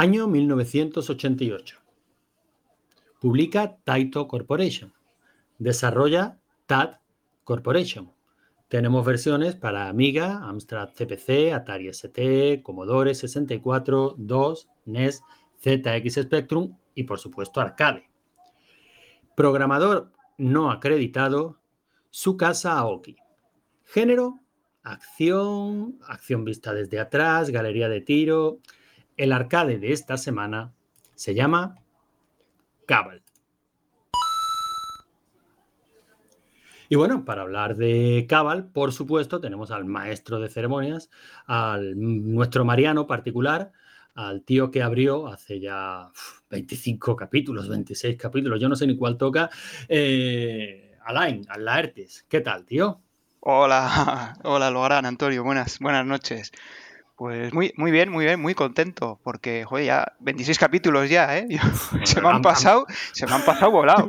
Año 1988. Publica Taito Corporation. Desarrolla TAT Corporation. Tenemos versiones para Amiga, Amstrad CPC, Atari ST, Commodore 64, DOS, NES, ZX Spectrum y por supuesto Arcade. Programador no acreditado, su casa Aoki. Género, acción, acción vista desde atrás, galería de tiro. El arcade de esta semana se llama Cabal. Y bueno, para hablar de Cabal, por supuesto, tenemos al maestro de ceremonias, al nuestro Mariano particular, al tío que abrió hace ya 25 capítulos, 26 capítulos, yo no sé ni cuál toca, eh, Alain, al Laertes. ¿Qué tal, tío? Hola, hola, Logarán, Antonio, buenas, buenas noches. Pues muy, muy bien, muy bien, muy contento, porque, joder, ya 26 capítulos ya, ¿eh? se me han pasado, se me han pasado volado.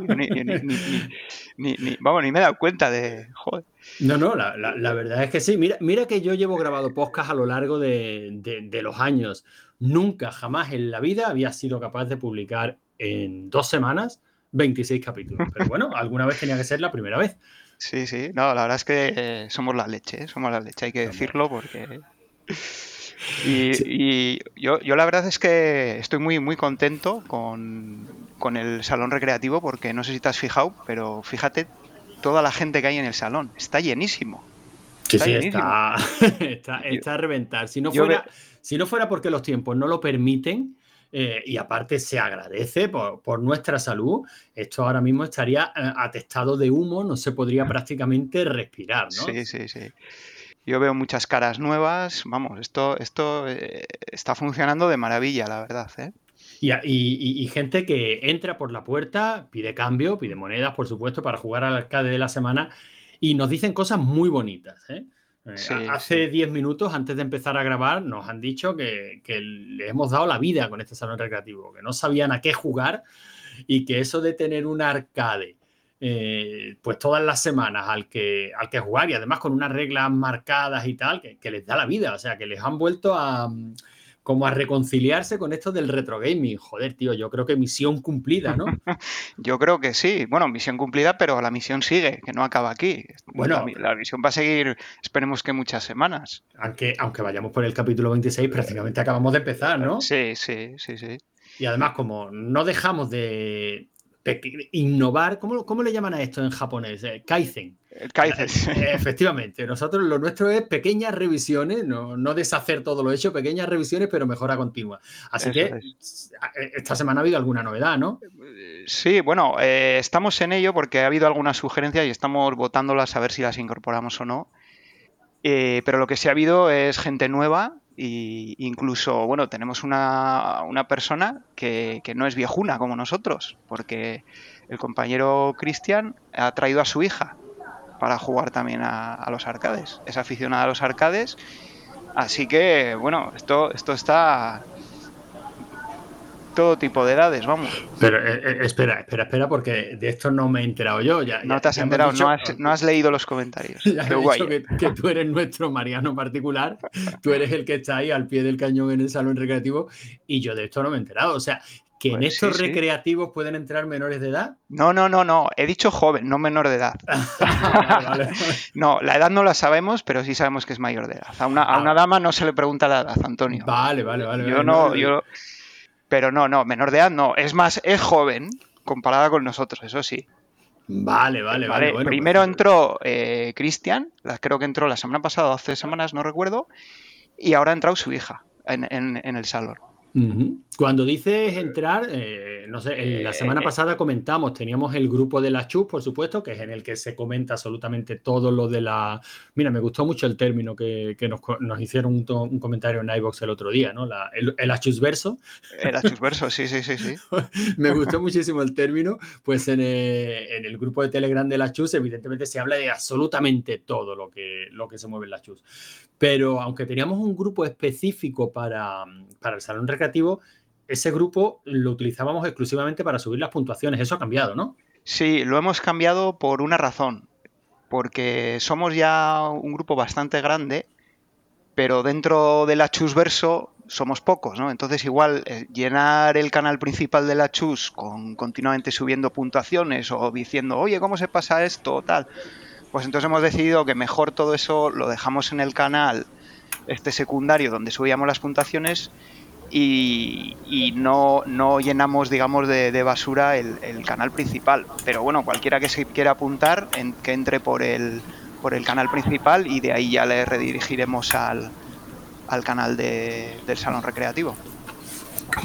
Ni, vamos, ni me he dado cuenta de, joder. No, no, la, verdad es que sí. Mira, mira que yo llevo grabado podcast a lo largo de, de los años. Nunca, jamás en la vida había sido capaz de publicar en dos semanas 26 capítulos. Pero bueno, alguna vez tenía que ser la primera vez. Sí, sí, no, la verdad es que eh, somos la leche, ¿eh? somos la leche, hay que decirlo porque... Y, yo, yo, la verdad es que estoy muy, muy contento con, el salón recreativo porque no sé si te has fijado, pero fíjate toda la gente que hay en el salón, está llenísimo. Sí, sí, Está, está, a reventar. Si no, fuera, si no fuera porque los tiempos no lo permiten, eh, y aparte se agradece por, nuestra salud, esto ahora mismo estaría eh, atestado de humo, no se podría prácticamente respirar, ¿no? Sí, sí, sí. Yo veo muchas caras nuevas, vamos, esto, esto eh, está funcionando de maravilla, la verdad. Y, gente que entra por la puerta, pide cambio, pide monedas, por supuesto, para jugar al arcade de la semana y nos dicen cosas muy bonitas. ¿eh? Eh, hace 10 minutos, antes de empezar a grabar, nos han dicho que, le hemos dado la vida con este salón recreativo, que no sabían a qué jugar y que eso de tener un arcade, eh, pues todas las semanas al que, al que jugar y además con unas reglas marcadas y tal, que les da la vida, o sea, que les han vuelto a como a reconciliarse con esto del retro gaming. Joder, tío, yo creo que misión cumplida, ¿no? yo creo que sí. Bueno, misión cumplida, pero la misión sigue, que no acaba aquí. Bueno, la, misión va a seguir, esperemos que muchas semanas. Aunque, aunque vayamos por el capítulo 26, prácticamente acabamos de empezar, ¿no? Sí, sí, sí, sí. Y además, como no dejamos de, innovar, ¿cómo, ¿cómo, le llaman a esto en japonés? Eh, kaizen. Kaizen. Eh, efectivamente, nosotros lo nuestro es pequeñas revisiones, no, deshacer todo lo hecho, pequeñas revisiones, pero mejora continua. Así que eh, esta semana ha habido alguna novedad, ¿no? Sí, bueno, estamos en ello porque ha habido algunas sugerencias y estamos votándolas a ver si las incorporamos o no. pero lo que sí ha habido es gente nueva y incluso, bueno, tenemos una, persona que, no es viejuna como nosotros, porque el compañero Cristian ha traído a su hija para jugar también a, los arcades. Es aficionada a los arcades. Así que, bueno, esto, esto está, todo tipo de edades, vamos. Pero eh, eh, espera, espera, espera, porque de esto no me he enterado yo. Ya, no te has enterado, no, has, leído los comentarios. Ya he dicho que, tú eres nuestro Mariano particular, tú eres el que está ahí al pie del cañón en el salón recreativo y yo de esto no me he enterado. O sea, que en pues estos recreativos pueden entrar menores de edad. No, no, no, no. He dicho joven, no menor de edad. no, la edad no la sabemos, pero sí sabemos que es mayor de edad. A una, a ah. una dama no se le pregunta la edad, Antonio. Vale, vale, vale. Yo no, yo pero no, no, menor de edad no. Es más, es joven comparada con nosotros, eso sí. Vale, vale, vale. Primero pues, entró eh, Cristian, creo que entró la semana pasada, hace semanas, no recuerdo, y ahora ha entrado su hija en, en el salón. Cuando dices entrar, eh, no sé, la semana eh, pasada comentamos, teníamos el grupo de la CHUS, por supuesto, que es en el que se comenta absolutamente todo lo de la... Mira, me gustó mucho el término que, nos, hicieron un, comentario en iVox el otro día, ¿no? el, el verso. El verso, sí, sí, sí, sí. me gustó muchísimo el término, pues en el, grupo de Telegram de la CHUS evidentemente se habla de absolutamente todo lo que, lo que se mueve en la CHUS. Pero aunque teníamos un grupo específico para, para el Salón Recreativo, ese grupo lo utilizábamos exclusivamente para subir las puntuaciones. Eso ha cambiado, ¿no? Sí, lo hemos cambiado por una razón. Porque somos ya un grupo bastante grande, pero dentro del Achusverso somos pocos, ¿no? Entonces igual eh, llenar el canal principal de la Chus con continuamente subiendo puntuaciones o diciendo, oye, ¿cómo se pasa esto? tal. Pues entonces hemos decidido que mejor todo eso lo dejamos en el canal este secundario donde subíamos las puntuaciones y, no, no, llenamos, digamos, de, basura el, canal principal. Pero bueno, cualquiera que se quiera apuntar, que entre por el, por el canal principal y de ahí ya le redirigiremos al, al canal del salón recreativo.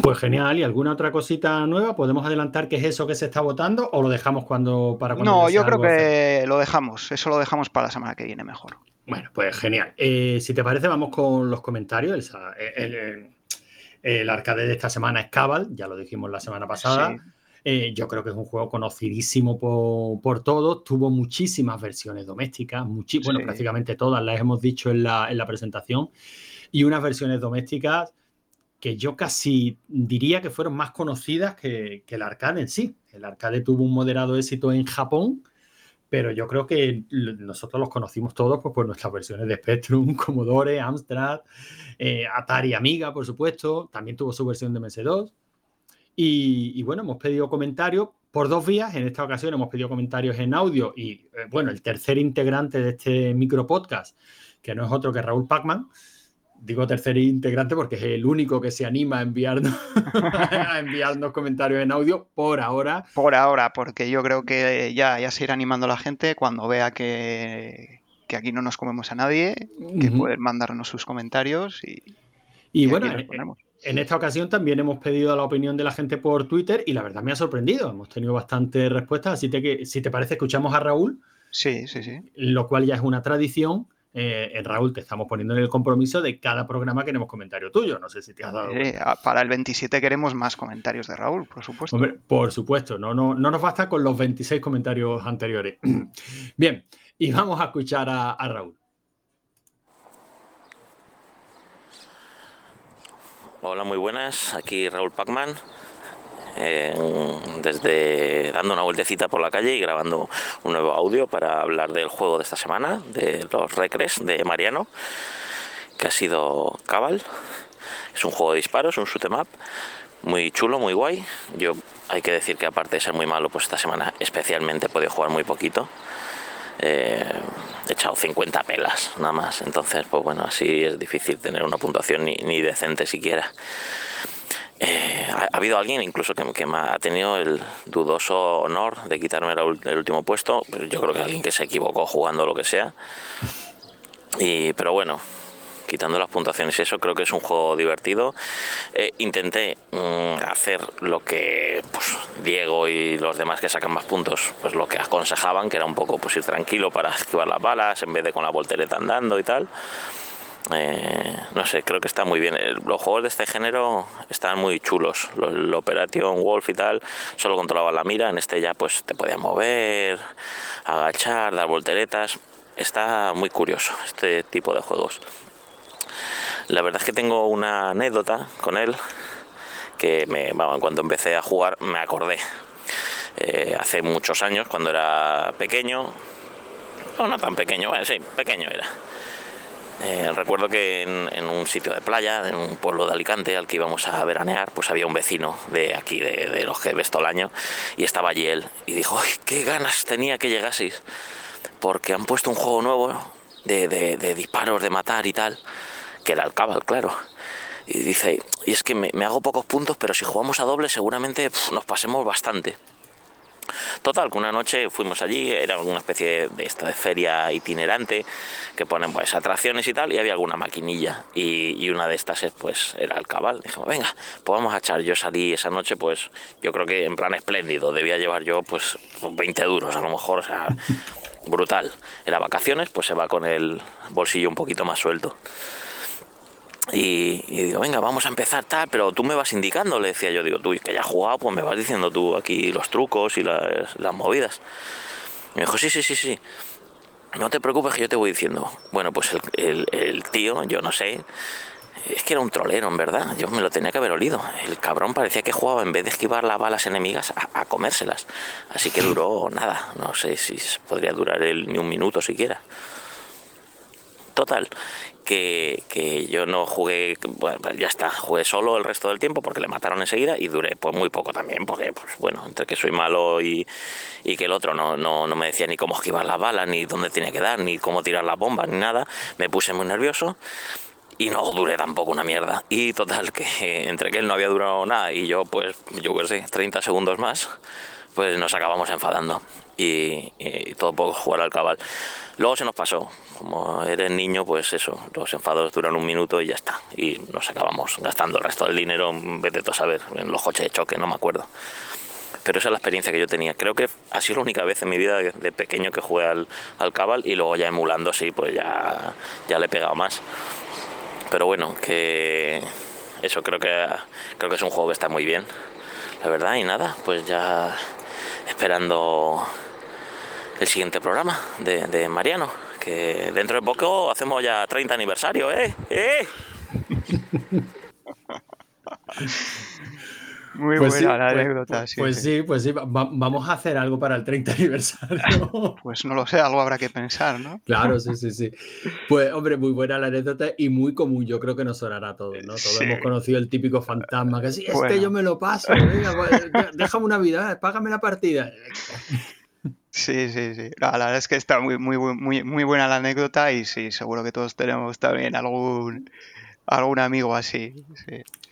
Pues genial. ¿Y alguna otra cosita nueva? ¿Podemos adelantar qué es eso que se está votando o lo dejamos cuando para cuando No, yo creo que lo dejamos. Eso lo dejamos para la semana que viene mejor. Bueno, pues genial. Eh, si te parece, vamos con los comentarios. El, arcade de esta semana es Cabal, ya lo dijimos la semana pasada. Eh, yo creo que es un juego conocidísimo por, todos. Tuvo muchísimas versiones domésticas, bueno, prácticamente todas las hemos dicho en la, en la presentación y unas versiones domésticas que yo casi diría que fueron más conocidas que, el arcade en sí. El arcade tuvo un moderado éxito en Japón, pero yo creo que nosotros los conocimos todos pues, por nuestras versiones de Spectrum, Commodore, Amstrad, eh, Atari Amiga, por supuesto. También tuvo su versión de MS2. Y, bueno, hemos pedido comentarios por dos vías. En esta ocasión hemos pedido comentarios en audio y, eh, bueno, el tercer integrante de este micro podcast, que no es otro que Raúl Pacman, digo tercer integrante porque es el único que se anima a enviarnos, a enviarnos comentarios en audio por ahora. Por ahora, porque yo creo que ya, ya se irá animando la gente cuando vea que, aquí no nos comemos a nadie, que pueden mandarnos sus comentarios y, y, bueno, en, esta ocasión también hemos pedido la opinión de la gente por Twitter y la verdad me ha sorprendido. Hemos tenido bastantes respuestas, así que si te parece escuchamos a Raúl. Sí, sí, sí. Lo cual ya es una tradición eh, en Raúl, te estamos poniendo en el compromiso de cada programa queremos comentario tuyo. No sé si te has dado. para el 27 queremos más comentarios de Raúl, por supuesto. por supuesto, no, no, no nos basta con los 26 comentarios anteriores. Bien, y vamos a escuchar a, Raúl. Hola, muy buenas. Aquí Raúl Pacman desde dando una vueltecita por la calle y grabando un nuevo audio para hablar del juego de esta semana, de los Recres de Mariano, que ha sido Cabal. Es un juego de disparos, un shoot em muy chulo, muy guay. Yo hay que decir que aparte de ser muy malo, pues esta semana especialmente he podido jugar muy poquito. Eh, he echado 50 pelas nada más, entonces pues bueno, así es difícil tener una puntuación ni, ni decente siquiera. Eh, ha, habido alguien incluso que, me ha tenido el dudoso honor de quitarme el, último puesto, pero yo creo que alguien que se equivocó jugando lo que sea. Y, pero bueno, quitando las puntuaciones y eso, creo que es un juego divertido. Eh, intenté mm, hacer lo que pues, Diego y los demás que sacan más puntos, pues lo que aconsejaban, que era un poco pues ir tranquilo para esquivar las balas en vez de con la voltereta andando y tal. Eh, no sé, creo que está muy bien. Los juegos de este género están muy chulos. El Operation Wolf y tal solo controlaba la mira. En este ya pues te podías mover, agachar, dar volteretas. Está muy curioso este tipo de juegos. La verdad es que tengo una anécdota con él que me, cuando empecé a jugar me acordé. Eh, hace muchos años, cuando era pequeño, no tan pequeño, bueno, sí, pequeño era eh, recuerdo que en, un sitio de playa, en un pueblo de Alicante al que íbamos a veranear, pues había un vecino de aquí, de, los que ves todo el año, y estaba allí él, y dijo, ¡ay, qué ganas tenía que llegaseis! Porque han puesto un juego nuevo de, disparos, de matar y tal, que era el Cabal, claro. Y dice, y es que me, hago pocos puntos, pero si jugamos a doble seguramente nos pasemos bastante. Total, que una noche fuimos allí, era una especie de esta de feria itinerante que ponen pues atracciones y tal, y había alguna maquinilla. Y, una de estas pues era el cabal. Dijimos, venga, pues vamos a echar. Yo salí esa noche, pues yo creo que en plan espléndido, debía llevar yo pues 20 duros a lo mejor, o sea, brutal. Era vacaciones, pues se va con el bolsillo un poquito más suelto. Y, digo, venga, vamos a empezar tal, pero tú me vas indicando, le decía yo, digo, tú que ya has jugado, pues me vas diciendo tú aquí los trucos y las, movidas. me dijo, sí, sí, sí, sí. No te preocupes que yo te voy diciendo. Bueno, pues el, tío, yo no sé, es que era un trolero, en verdad. Yo me lo tenía que haber olido. El cabrón parecía que jugaba en vez de esquivar las balas enemigas a, comérselas. Así que duró nada. No sé si podría durar él ni un minuto siquiera. Total, que, yo no jugué, bueno, pues ya está, jugué solo el resto del tiempo porque le mataron enseguida y duré pues muy poco también, porque pues bueno, entre que soy malo y, que el otro no, no, no, me decía ni cómo esquivar las balas, ni dónde tenía que dar, ni cómo tirar las bombas, ni nada, me puse muy nervioso y no duré tampoco una mierda. Y total, que entre que él no había durado nada y yo pues, yo qué sé, 30 segundos más, pues nos acabamos enfadando y, y todo poco jugar al cabal. Luego se nos pasó, como eres niño, pues eso, los enfados duran un minuto y ya está. Y nos acabamos gastando el resto del dinero, vez de todo saber, en los coches de choque, no me acuerdo. Pero esa es la experiencia que yo tenía. Creo que ha sido la única vez en mi vida de pequeño que jugué al, al Cabal y luego ya emulando así, pues ya, ya le he pegado más. Pero bueno, que eso creo que, creo que es un juego que está muy bien, la verdad. Y nada, pues ya esperando el siguiente programa de, Mariano, que dentro de poco hacemos ya 30 aniversario, ¿eh? ¿Eh? Muy pues buena la pues, anécdota. Pues, pues sí, pues sí, vamos a hacer algo para el 30 aniversario. pues no lo sé, algo habrá que pensar, ¿no? Claro, sí, sí, sí. Pues hombre, muy buena la anécdota y muy común, yo creo que nos sonará a todos, ¿no? Todos hemos conocido el típico fantasma que sí, este yo me lo paso, venga, déjame una vida, págame la partida. Sí, sí, sí. la verdad es que está muy, muy, muy, muy buena la anécdota y sí, seguro que todos tenemos también algún, algún amigo así.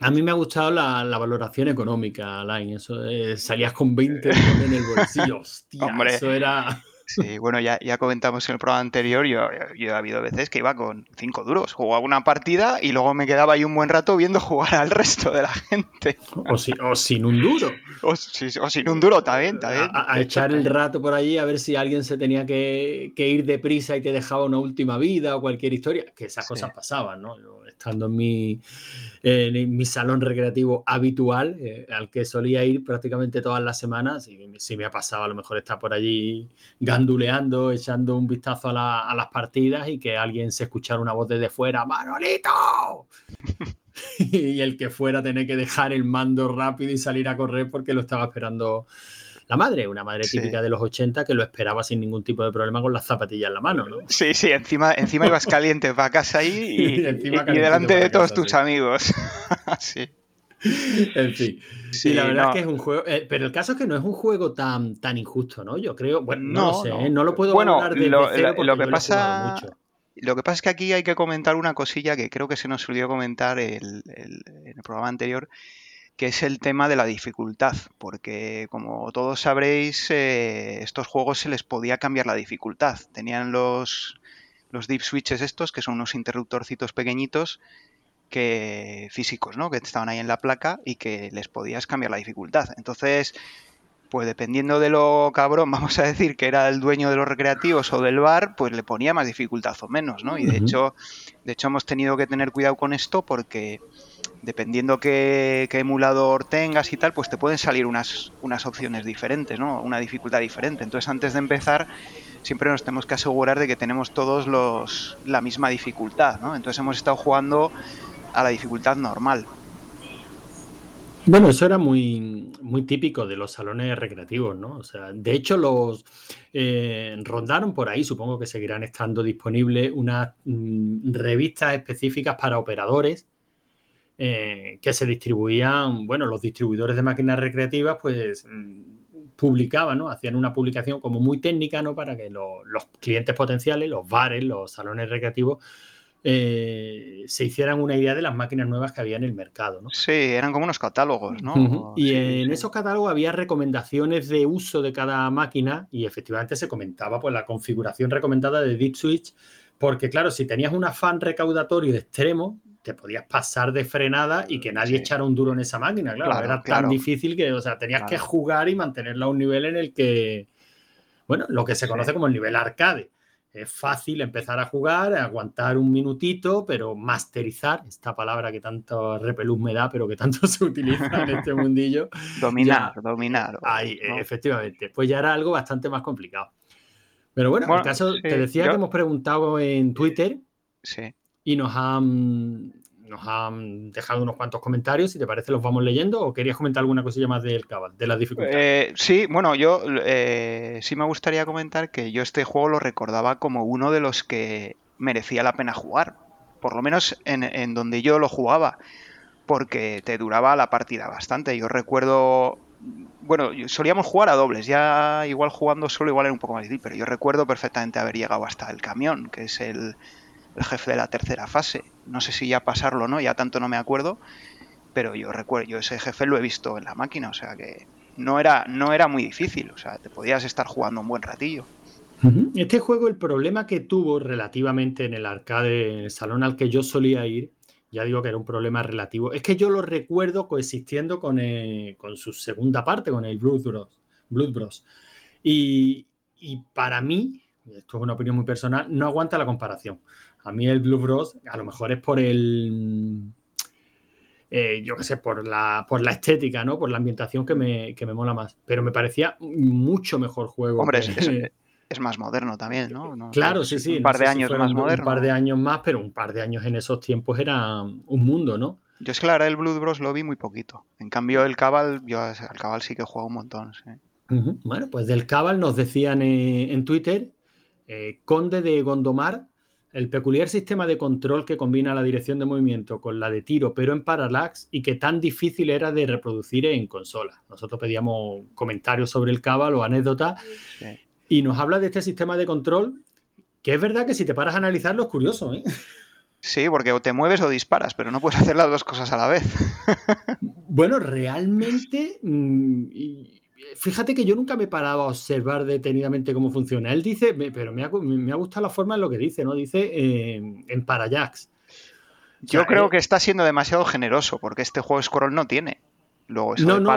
A mí me ha gustado la, valoración económica, Alain. Eso salías con 20 en el bolsillo. Hostia, Hombre. eso era. Sí, bueno, ya, ya comentamos en el programa anterior, yo, yo he habido veces que iba con cinco duros, jugaba una partida y luego me quedaba ahí un buen rato viendo jugar al resto de la gente. O, o sin un duro. O, sin un duro, también, también. A, echar el rato por allí a ver si alguien se tenía que, que, ir deprisa y te dejaba una última vida o cualquier historia, que esas cosas pasaban, ¿no? Yo, estando en mi, en mi salón recreativo habitual, eh, al que solía ir prácticamente todas las semanas, y si me ha pasado, a lo mejor está por allí ganduleando, echando un vistazo a, las partidas y que alguien se escuchara una voz desde fuera, ¡Manolito! y el que fuera tener que dejar el mando rápido y salir a correr porque lo estaba esperando la madre, una madre típica de los 80 que lo esperaba sin ningún tipo de problema con las zapatillas en la mano, ¿no? Sí, sí, encima, encima ibas caliente para casa ahí y, delante de todos tus amigos. sí. En fin. Sí, la verdad es que es un juego. Eh, pero el caso es que no es un juego tan, tan injusto, ¿no? Yo creo. Bueno, no, lo sé, ¿eh? no. lo puedo bueno, de lo, lo que pasa. Lo que pasa es que aquí hay que comentar una cosilla que creo que se nos olvidó comentar el, en el programa anterior, que es el tema de la dificultad, porque como todos sabréis, eh, estos juegos se les podía cambiar la dificultad. Tenían los, los deep switches estos, que son unos interruptorcitos pequeñitos que físicos, ¿no? Que estaban ahí en la placa y que les podías cambiar la dificultad. Entonces, pues dependiendo de lo cabrón, vamos a decir que era el dueño de los recreativos o del bar, pues le ponía más dificultad o menos, ¿no? Y de hecho, de hecho hemos tenido que tener cuidado con esto porque dependiendo qué, emulador tengas y tal, pues te pueden salir unas, unas opciones diferentes, ¿no? Una dificultad diferente. Entonces, antes de empezar, siempre nos tenemos que asegurar de que tenemos todos los, la misma dificultad, ¿no? Entonces hemos estado jugando a la dificultad normal. Bueno, eso era muy, muy típico de los salones recreativos, ¿no? O sea, de hecho, los eh, rondaron por ahí, supongo que seguirán estando disponibles unas mm, revistas específicas para operadores eh, que se distribuían, bueno, los distribuidores de máquinas recreativas, pues mm, publicaban, ¿no? Hacían una publicación como muy técnica, ¿no? Para que los clientes potenciales, los bares, los salones recreativos, eh, se hicieran una idea de las máquinas nuevas que había en el mercado. ¿no? Sí, eran como unos catálogos, ¿no? Y en esos catálogos había recomendaciones de uso de cada máquina y efectivamente se comentaba pues, la configuración recomendada de Deep Switch, porque claro, si tenías un afán recaudatorio de extremo, te podías pasar de frenada y que nadie echara un duro en esa máquina, claro, era tan difícil que, o sea, tenías que jugar y mantenerla a un nivel en el que, bueno, lo que se conoce como el nivel arcade. Es fácil empezar a jugar, aguantar un minutito, pero masterizar, esta palabra que tanto repelús me da, pero que tanto se utiliza en este mundillo. dominar, dominar. Ahí, efectivamente. Pues ya era algo bastante más complicado. Pero bueno, en el caso, te decía que hemos preguntado en Twitter. Sí y nos han, nos han dejado unos cuantos comentarios. Si te parece, los vamos leyendo o querías comentar alguna cosilla más del Cabal, de las dificultades. Eh, sí, bueno, yo eh, sí me gustaría comentar que yo este juego lo recordaba como uno de los que merecía la pena jugar. Por lo menos en, donde yo lo jugaba. Porque te duraba la partida bastante. Yo recuerdo bueno, solíamos jugar a dobles, ya igual jugando solo igual era un poco más difícil, pero yo recuerdo perfectamente haber llegado hasta el camión, que es el, el jefe de la tercera fase. No sé si ya pasarlo o no, ya tanto no me acuerdo, pero yo recuerdo, yo ese jefe lo he visto en la máquina, o sea que no era, no era muy difícil, o sea, te podías estar jugando un buen ratillo. Este juego, el problema que tuvo relativamente en el arcade, en el salón al que yo solía ir, ya digo que era un problema relativo, es que yo lo recuerdo coexistiendo con, eh, con su segunda parte, con el Blood Bros. Blood Bros. Y, y, para mí, esto es una opinión muy personal, no aguanta la comparación. A mí el Blue Bros, a lo mejor es por el. Eh, yo qué sé, por la, por la estética, ¿no? Por la ambientación que me, que me mola más. Pero me parecía mucho mejor juego. Hombre, es, más moderno también, ¿no? claro, sí, sí. Un par de años más moderno. Un par de años más, pero un par de años en esos tiempos era un mundo, ¿no? Yo es que la verdad el Blue Bros lo vi muy poquito. En cambio, el Cabal, yo al Cabal sí que he jugado un montón. Bueno, pues del Cabal nos decían eh, en Twitter, eh, Conde de Gondomar el peculiar sistema de control que combina la dirección de movimiento con la de tiro, pero en parallax, y que tan difícil era de reproducir en consola. Nosotros pedíamos comentarios sobre el Cabal o anécdotas, y nos habla de este sistema de control, que es verdad que si te paras a analizarlo es curioso, ¿eh? Sí, porque o te mueves o disparas, pero no puedes hacer las dos cosas a la vez. bueno, realmente, mm, fíjate que yo nunca me he parado a observar detenidamente cómo funciona. Él dice, pero me ha, gustado la forma en lo que dice, ¿no? Dice eh, en Parallax. Yo creo eh, que está siendo demasiado generoso, porque este juego Scroll no tiene no, no,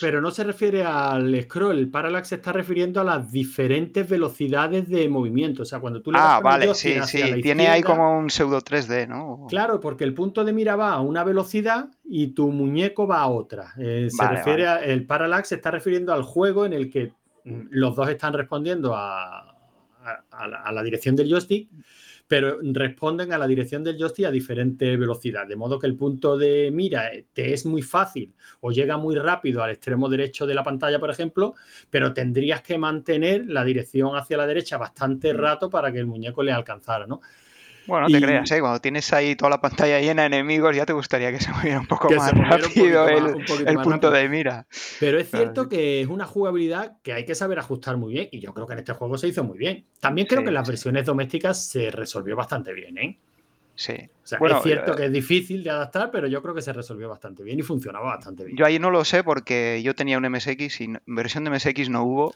Pero, no, se refiere al scroll. El parallax se está refiriendo a las diferentes velocidades de movimiento. O sea, cuando tú le Ah, vale, sí, sí. Tiene ahí como un pseudo 3D, ¿no? Claro, porque el punto de mira va a una velocidad y tu muñeco va a otra. Eh, se refiere el parallax se está refiriendo al juego en el que mm, los dos están respondiendo a, a la dirección del joystick pero responden a la dirección del joystick a diferente velocidad, de modo que el punto de mira te es muy fácil o llega muy rápido al extremo derecho de la pantalla, por ejemplo, pero tendrías que mantener la dirección hacia la derecha bastante rato para que el muñeco le alcanzara, ¿no? Bueno, no te creas, ¿eh? cuando tienes ahí toda la pantalla llena de enemigos, ya te gustaría que se moviera un poco más rápido el, punto de mira. Pero es cierto que es una jugabilidad que hay que saber ajustar muy bien, y yo creo que en este juego se hizo muy bien. También creo que en las versiones domésticas se resolvió bastante bien, ¿eh? Sí. es cierto eh, que es difícil de adaptar, pero yo creo que se resolvió bastante bien y funcionaba bastante bien. Yo ahí no lo sé porque yo tenía un MSX y versión de MSX no hubo,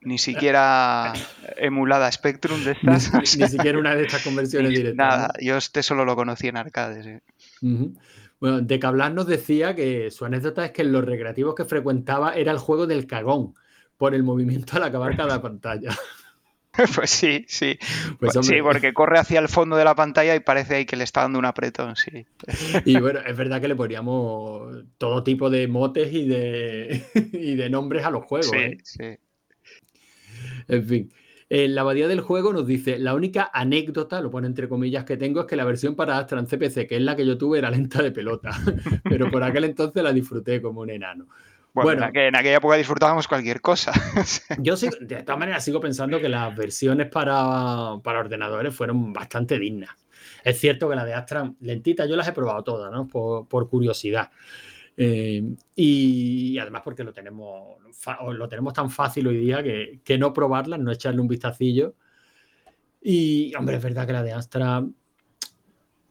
ni siquiera emulada Spectrum de estas. Ni, siquiera una de estas conversiones directas. Nada, yo este solo lo conocí en arcades. Bueno, de Cablan nos decía que su anécdota es que en los recreativos que frecuentaba era el juego del cagón por el movimiento al acabar cada pantalla. Pues sí, sí. Pues, sí, porque corre hacia el fondo de la pantalla y parece ahí que le está dando un apretón, sí. Y bueno, es verdad que le poníamos todo tipo de motes y de, y de nombres a los juegos. Sí, ¿eh? sí. En fin. En la abadía del juego nos dice, la única anécdota, lo pone entre comillas, que tengo es que la versión para Astra en CPC, que es la que yo tuve, era lenta de pelota, pero por aquel entonces la disfruté como un enano. Bueno, En, aquella época disfrutábamos cualquier cosa. yo sí, de todas maneras sigo pensando que las versiones para, ordenadores fueron bastante dignas. Es cierto que la de Astra lentita yo las he probado todas, ¿no? Por, curiosidad. Eh, y, además porque lo tenemos, lo tenemos tan fácil hoy día que, no probarlas, no echarle un vistacillo. Y, hombre, es verdad que la de Astra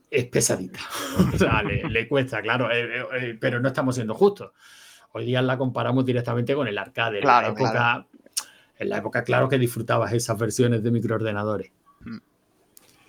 es pesadita. o sea, le, cuesta, claro, eh, eh, pero no estamos siendo justos. Hoy día la comparamos directamente con el arcade. Claro, en, la época, claro. en la época, claro que disfrutabas esas versiones de microordenadores.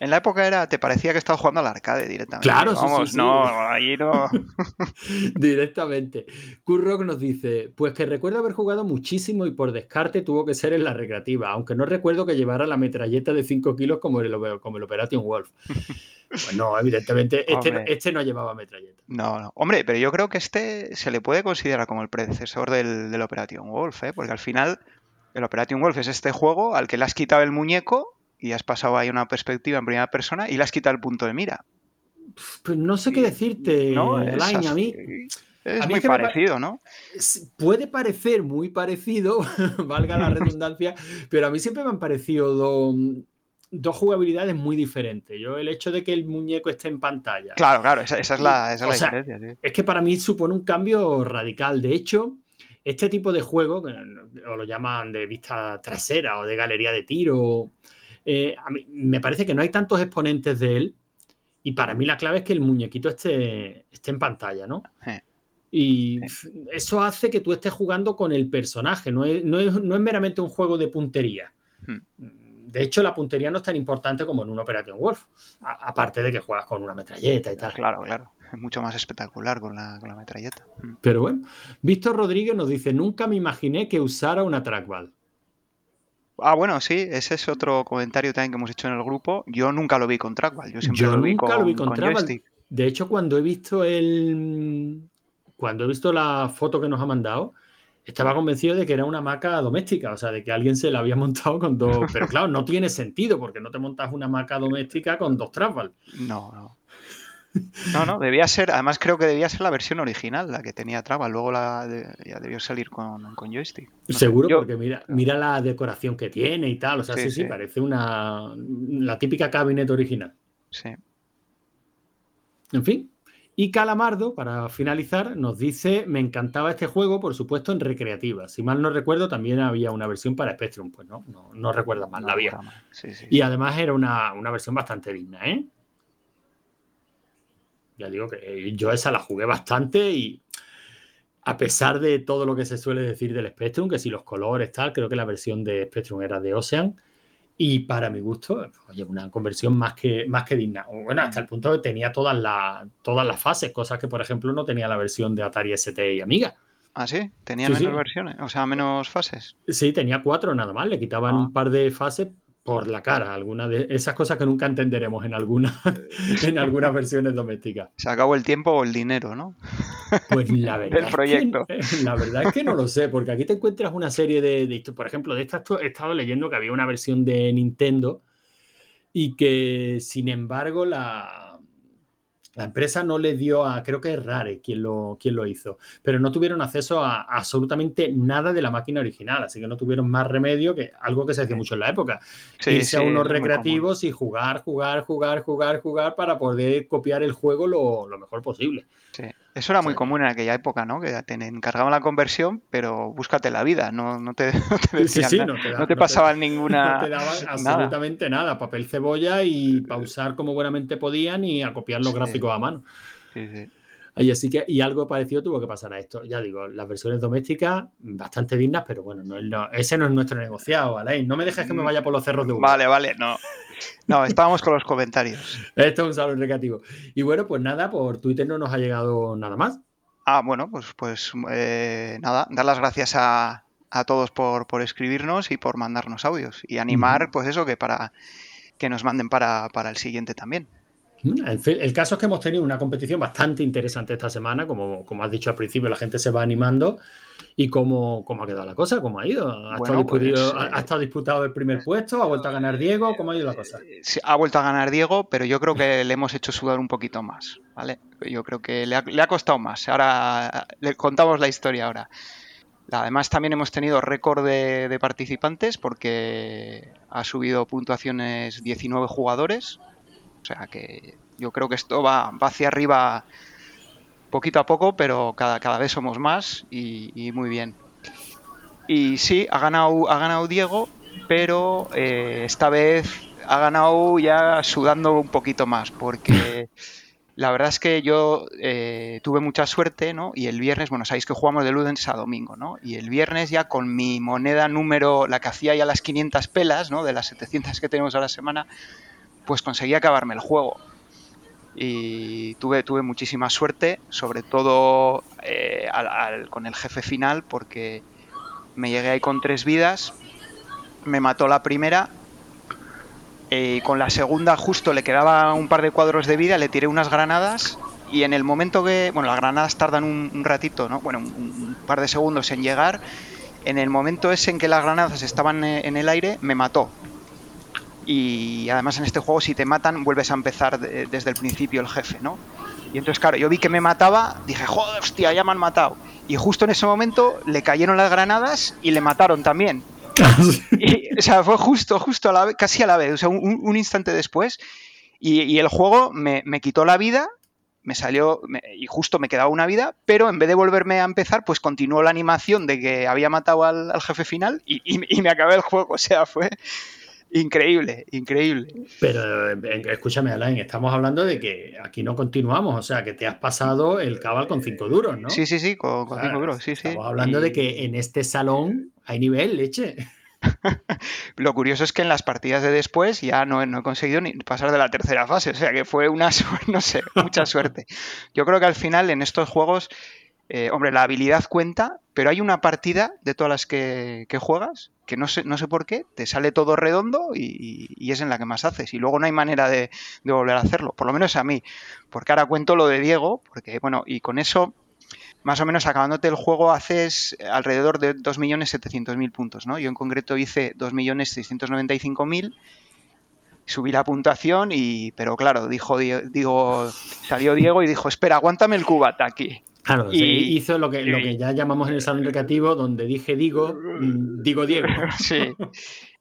En la época era, te parecía que estabas jugando al arcade directamente. Claro, Vamos, sí, no, ahí no. directamente. Kurrock nos dice, pues que recuerdo haber jugado muchísimo y por descarte tuvo que ser en la recreativa, aunque no recuerdo que llevara la metralleta de 5 kilos como el, como el Operation Wolf. Pues no, evidentemente, este, este, no llevaba metralleta. No, no. Hombre, pero yo creo que este se le puede considerar como el predecesor del, del Operation Wolf, ¿eh? porque al final el Operation Wolf es este juego al que le has quitado el muñeco y has pasado ahí una perspectiva en primera persona y le has quitado el punto de mira. Pues no sé qué decirte, no, es a mí. Es muy parecido, ¿no? Puede parecer muy parecido, valga la redundancia, pero a mí siempre me han parecido dos jugabilidades muy diferentes. Yo, el hecho de que el muñeco esté en pantalla. Claro, claro, esa, es la, diferencia. Es que para mí supone un cambio radical. De hecho, este tipo de juego, o lo llaman de vista trasera o de galería de tiro, eh, a mí, me parece que no hay tantos exponentes de él. Y para mí la clave es que el muñequito esté, esté en pantalla, ¿no? Y eso hace que tú estés jugando con el personaje, no es, no es, no es meramente un juego de puntería. Hmm de hecho, la puntería no es tan importante como en un Operation Wolf, aparte de que juegas con una metralleta y tal. Claro, claro. Es mucho más espectacular con la, metralleta. Mm. Pero bueno, Víctor Rodríguez nos dice: Nunca me imaginé que usara una trackball. Ah, bueno, sí, ese es otro comentario también que hemos hecho en el grupo. Yo nunca lo vi con trackball. Yo siempre lo, vi con, lo vi con, trackball. De hecho, cuando he visto el. Cuando he visto la foto que nos ha mandado, estaba convencido de que era una hamaca doméstica, o sea, de que alguien se la había montado con dos. Pero claro, no tiene sentido, porque no te montas una hamaca doméstica con dos travel. No, no. No, no, debía ser, además creo que debía ser la versión original, la que tenía traba, luego la ya debió salir con, joystick. Seguro, porque mira, mira la decoración que tiene y tal, o sea, sí, sí, parece una la típica cabinet original. Sí. En fin, y Calamardo, para finalizar, nos dice, me encantaba este juego, por supuesto, en recreativa. Si mal no recuerdo, también había una versión para Spectrum, pues no, no, no recuerdo mal, la había. y además era una, versión bastante digna, ¿eh? Ya digo que yo esa la jugué bastante y a pesar de todo lo que se suele decir del Spectrum, que si los colores tal, creo que la versión de Spectrum era de Ocean, y para mi gusto, oye, una conversión más que, más que digna. Bueno, hasta el punto de que tenía todas, las todas las fases, cosas que, por ejemplo, no tenía la versión de Atari ST y Amiga. Ah, sí, tenía menos versiones, o sea, menos fases. Sí, tenía cuatro nada más, le quitaban un ah. par de fases por la cara, alguna de esas cosas que nunca entenderemos en, alguna, en algunas versiones domésticas. Se acabó el tiempo o el dinero, ¿no? Pues la verdad, el proyecto. Es que, la verdad es que no lo sé, porque aquí te encuentras una serie de, de por ejemplo, de estas he estado leyendo que había una versión de Nintendo y que, sin embargo, la, la empresa no le dio a, creo que es Rare quien lo, quien lo hizo, pero no tuvieron acceso a, absolutamente nada de la máquina original, así que no tuvieron más remedio que algo que se hacía mucho en la época. Irse a unos recreativos y jugar, jugar, jugar, jugar, jugar para poder copiar el juego lo, lo mejor posible. Sí. Eso era muy común en aquella época, ¿no? Que te encargaban la conversión, pero búscate la vida, no, no te, no te, pasaban ninguna. No te daban absolutamente nada. papel cebolla y pausar como buenamente podían y a copiar los gráficos a mano. Sí, sí. Y así que, y algo parecido tuvo que pasar a esto. Ya digo, las versiones domésticas, bastante dignas, pero bueno, no, ese no es nuestro negociado, Alain. No me dejes que me vaya por los cerros de Uber. Vale, vale, no. No, estábamos con los comentarios. Esto es un salón recreativo. Y bueno, pues nada, por Twitter no nos ha llegado nada más. Ah, bueno, pues, pues eh, nada, dar las gracias a, todos por, escribirnos y por mandarnos audios. Y animar, pues eso, que para que nos manden para, para el siguiente también. El, caso es que hemos tenido una competición bastante interesante esta semana, como, como has dicho al principio, la gente se va animando. ¿Y cómo, cómo ha quedado la cosa? ¿Cómo ha ido? ¿Ha, estado, pues, eh, disputado el primer puesto? ¿Ha vuelto a ganar Diego? ¿Cómo ha ido la cosa? Eh, ha vuelto a ganar Diego, pero yo creo que le hemos hecho sudar un poquito más, ¿vale? Yo creo que le ha, costado más. Ahora le contamos la historia ahora. Además también hemos tenido récord de, de participantes porque ha subido puntuaciones 19 jugadores, o sea que yo creo que esto va, hacia arriba poquito a poco, pero cada, cada vez somos más y, muy bien. Y sí, ha ganado, ha ganado Diego, pero eh, esta vez ha ganado ya sudando un poquito más, porque la verdad es que yo eh, tuve mucha suerte, ¿no? Y el viernes, bueno, sabéis que jugamos de lunes a domingo, ¿no? Y el viernes ya con mi moneda número, la que hacía ya las 500 pelas, ¿no? De las 700 que tenemos a la semana, pues conseguí acabarme el juego. Y tuve, tuve muchísima suerte, sobre todo eh, con el jefe final, porque me llegué ahí con tres vidas, me mató la primera, y con la segunda justo le quedaba un par de cuadros de vida, le tiré unas granadas y en el momento que, bueno, las granadas tardan un, ratito, ¿no? Bueno, un, par de segundos en llegar, en el momento ese en que las granadas estaban eh, en el aire, me mató y además en este juego si te matan vuelves a empezar desde el principio el jefe, ¿no? Y entonces claro, yo vi que me mataba, dije, joder, hostia, ya me han matado. Y justo en ese momento le cayeron las granadas y le mataron también. o sea, fue justo, justo a la vez, casi a la vez, o sea, un, instante después. Y, el juego me, quitó la vida, me salió, y justo me quedaba una vida, pero en vez de volverme a empezar, pues continuó la animación de que había matado al, jefe final y, me acabé el juego. O sea, fue, Increíble, increíble. Pero eh, escúchame, Alain, estamos hablando de que aquí no continuamos, o sea, que te has pasado el cabal con cinco duros, ¿no? Sí, sí, sí, con, cinco duros, sí, sí. Estamos hablando de que en este salón hay nivel, leche. Lo curioso es que en las partidas de después ya no, no, he conseguido ni pasar de la tercera fase, o sea que fue una, no sé, mucha suerte. Yo creo que al final en estos juegos eh, hombre, la habilidad cuenta, pero hay una partida de todas las que, juegas que no sé, no sé por qué, te sale todo redondo y, es en la que más haces. Y luego no hay manera de, volver a hacerlo, por lo menos a mí. Porque ahora cuento lo de Diego, porque bueno, y con eso, más o menos acabándote el juego, haces alrededor de 2.700.000 puntos, ¿no? Yo en concreto hice 2.695.000 subí la puntuación y pero claro dijo digo salió Diego y dijo espera aguántame el cubata aquí Claro, y, hizo lo que, lo que ya llamamos en el salón recreativo, donde dije digo, mm, digo Diego. Sí.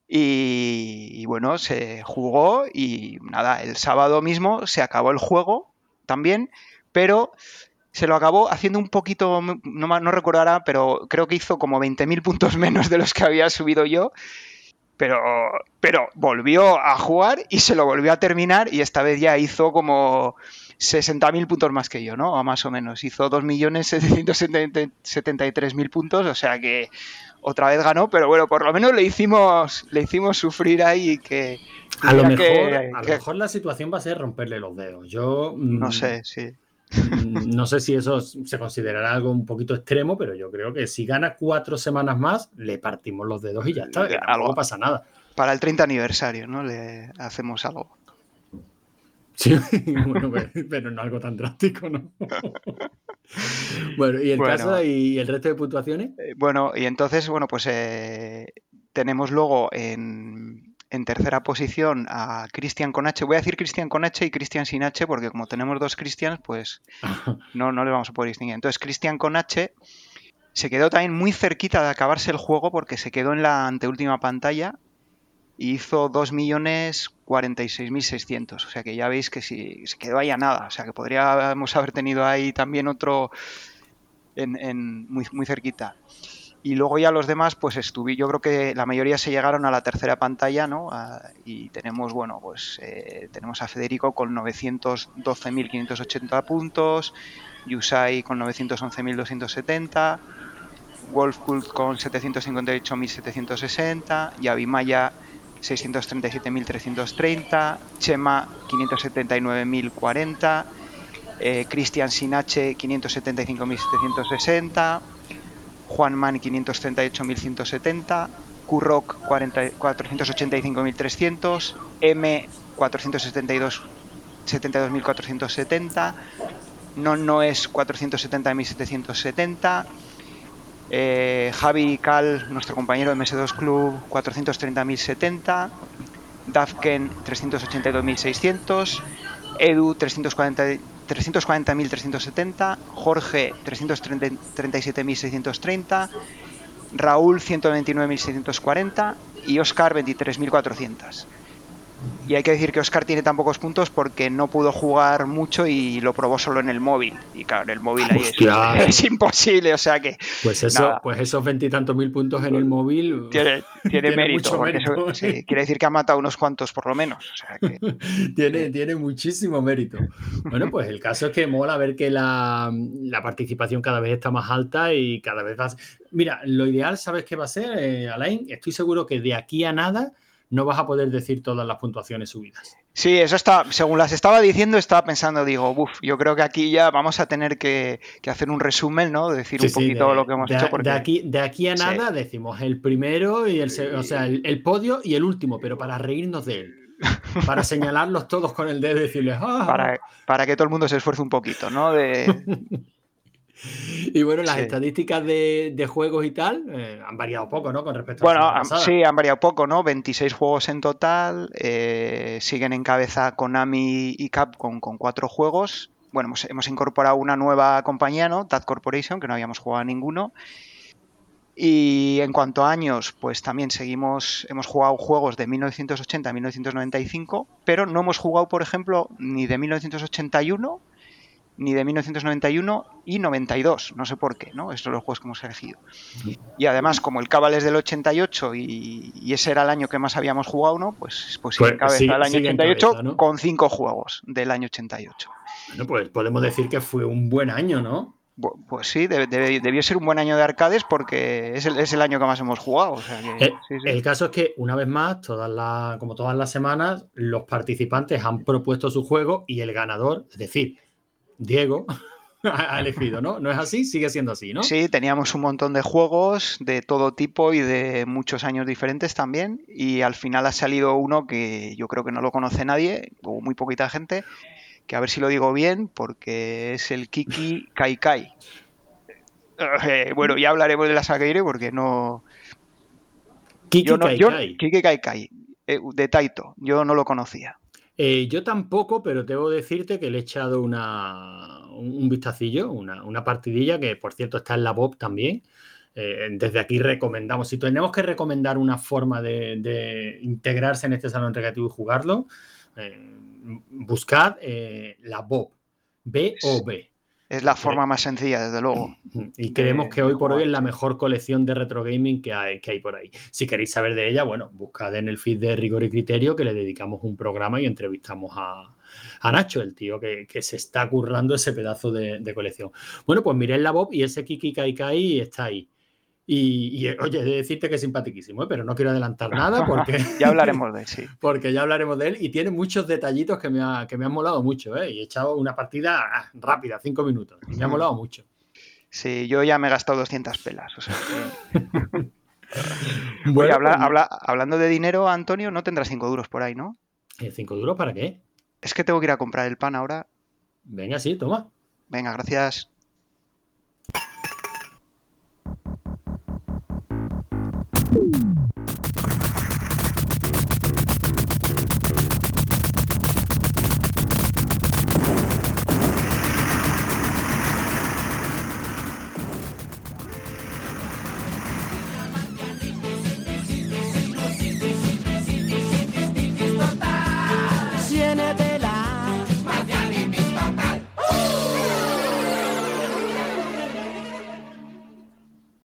Y, bueno, se jugó y nada, el sábado mismo se acabó el juego también, pero se lo acabó haciendo un poquito, no, no recordará, pero creo que hizo como 20.000 puntos menos de los que había subido yo. Pero, pero volvió a jugar y se lo volvió a terminar y esta vez ya hizo como 60.000 puntos más que yo, ¿no? O más o menos. Hizo 2.773.000 puntos, o sea que otra vez ganó, pero bueno, por lo menos le hicimos, le hicimos sufrir ahí que... A lo, mejor, a lo mejor la situación va a ser romperle los dedos. Yo... Mm, no sé, sí. Mm, no sé si eso se considerará algo un poquito extremo, pero yo creo que si gana cuatro semanas más, le partimos los dedos y ya está, que algo pasa nada. Para el 30 aniversario, ¿no? Le hacemos algo. Sí, bueno, pero no algo tan drástico, ¿no? bueno, ¿y el caso y el resto de puntuaciones? Eh, bueno, y entonces, bueno, pues eh, tenemos luego en, tercera posición a Cristian con H. Voy a decir Cristian con H y Cristian sin H, porque como tenemos dos Cristians, pues no, no le vamos a poder distinguir. Entonces, Cristian con H se quedó también muy cerquita de acabarse el juego porque se quedó en la anteúltima pantalla hizo 2.046.600. O sea que ya veis que si se quedó ahí a nada. O sea que podríamos haber tenido ahí también otro en, muy, muy cerquita. Y luego ya los demás, pues estuve, yo creo que la mayoría se llegaron a la tercera pantalla, ¿no? y tenemos, bueno, pues eh, tenemos a Federico con 912.580 puntos, Yusai con 911.270, Wolfkult con 758.760 y Abimaya 637.330, Chema 579.040, eh, Cristian Sinache 575.760, Juanman 538.170, Kurrock 485.300, M 472.470, Non No es 470.770, eh, Javi Cal, nuestro compañero de MS2 Club, 430.070. Dafken, 382.600. Edu, 340.370. Jorge, 337.630. Raúl, 129.640. Y Oscar, 23.400. Y hay que decir que Oscar tiene tan pocos puntos porque no pudo jugar mucho y lo probó solo en el móvil. Y claro, en el móvil ahí es, imposible, o sea que. Pues eso, pues esos veintitantos mil puntos en el móvil. Tiene, mérito. quiere decir que ha matado unos cuantos por lo menos. tiene, tiene muchísimo mérito. Bueno, pues el caso es que mola ver que la, la participación cada vez está más alta y cada vez más. Mira, lo ideal, ¿sabes qué va a ser, eh, Alain? Estoy seguro que de aquí a nada no vas a poder decir todas las puntuaciones subidas. Sí, eso está, según las estaba diciendo, estaba pensando, digo, uff, yo creo que aquí ya vamos a tener que, hacer un resumen, ¿no? Decir un poquito lo que hemos hecho. De, aquí, de aquí a nada decimos el primero y el, o sea, el, podio y el último, pero para reírnos de él. Para señalarlos todos con el dedo y decirles, ah". Para, para que todo el mundo se esfuerce un poquito, ¿no? De, Y bueno, las estadísticas de, juegos y tal eh, han variado poco, ¿no? Con respecto bueno, a Bueno, sí, han variado poco, ¿no? 26 juegos en total. Eh, siguen en cabeza Konami y Capcom con cuatro juegos. Bueno, hemos, incorporado una nueva compañía, ¿no? Tad Corporation, que no habíamos jugado a ninguno. Y en cuanto a años, pues también seguimos, hemos jugado juegos de 1980 a 1995, pero no hemos jugado, por ejemplo, ni de 1981 ni de 1991 y 92, no sé por qué, ¿no? Estos son los juegos que hemos elegido. Y además, como el Cabal es del 88 y, ese era el año que más habíamos jugado, ¿no? Pues, pues, pues el año 88 con cinco juegos del año 88. Bueno, pues podemos decir que fue un buen año, ¿no? Pues sí, debió ser un buen año de arcades porque es el, año que más hemos jugado. Eh, el, caso es que, una vez más, todas como todas las semanas, los participantes han propuesto su juego y el ganador, es decir, Diego, ha elegido, ¿no? ¿No es así? Sigue siendo así, ¿no? Sí, teníamos un montón de juegos de todo tipo y de muchos años diferentes también. Y al final ha salido uno que yo creo que no lo conoce nadie, o muy poquita gente, que a ver si lo digo bien, porque es el Kiki Kai Kai. Eh, bueno, ya hablaremos de la Sakeire porque no. Kiki Kai Kai. Kiki Kai Kai, eh, de Taito. Yo no lo conocía. Eh, yo tampoco, pero debo decirte que le he echado una, un, vistacillo, una, partidilla, que por cierto está en la Bob también. desde aquí recomendamos, si tenemos que recomendar una forma de, integrarse en este salón recreativo y jugarlo, buscad eh, la Bob, B-O-B. Es la forma más sencilla, desde luego. Y creemos que hoy por hoy es la mejor colección de retro gaming que hay, que hay por ahí. Si queréis saber de ella, bueno, buscad en el feed de Rigor y Criterio que le dedicamos un programa y entrevistamos a, Nacho, el tío que, se está currando ese pedazo de, colección. Bueno, pues miré la Bob y ese Kiki Kai Kai está ahí. Y, oye, de decirte que es simpaticísimo, ¿eh? pero no quiero adelantar nada porque. ya hablaremos de él, sí. Porque ya hablaremos de él y tiene muchos detallitos que me, ha, que me han molado mucho, ¿eh? Y he echado una partida ah, rápida, cinco minutos. Y me ha molado mucho. Sí, yo ya me he gastado 200 pelas. O sea bueno, pues hablando de dinero, Antonio, no tendrás cinco duros por ahí, ¿no? Eh, ¿Cinco duros para qué? Es que tengo que ir a comprar el pan ahora. Venga, sí, toma. Venga, gracias. Thank.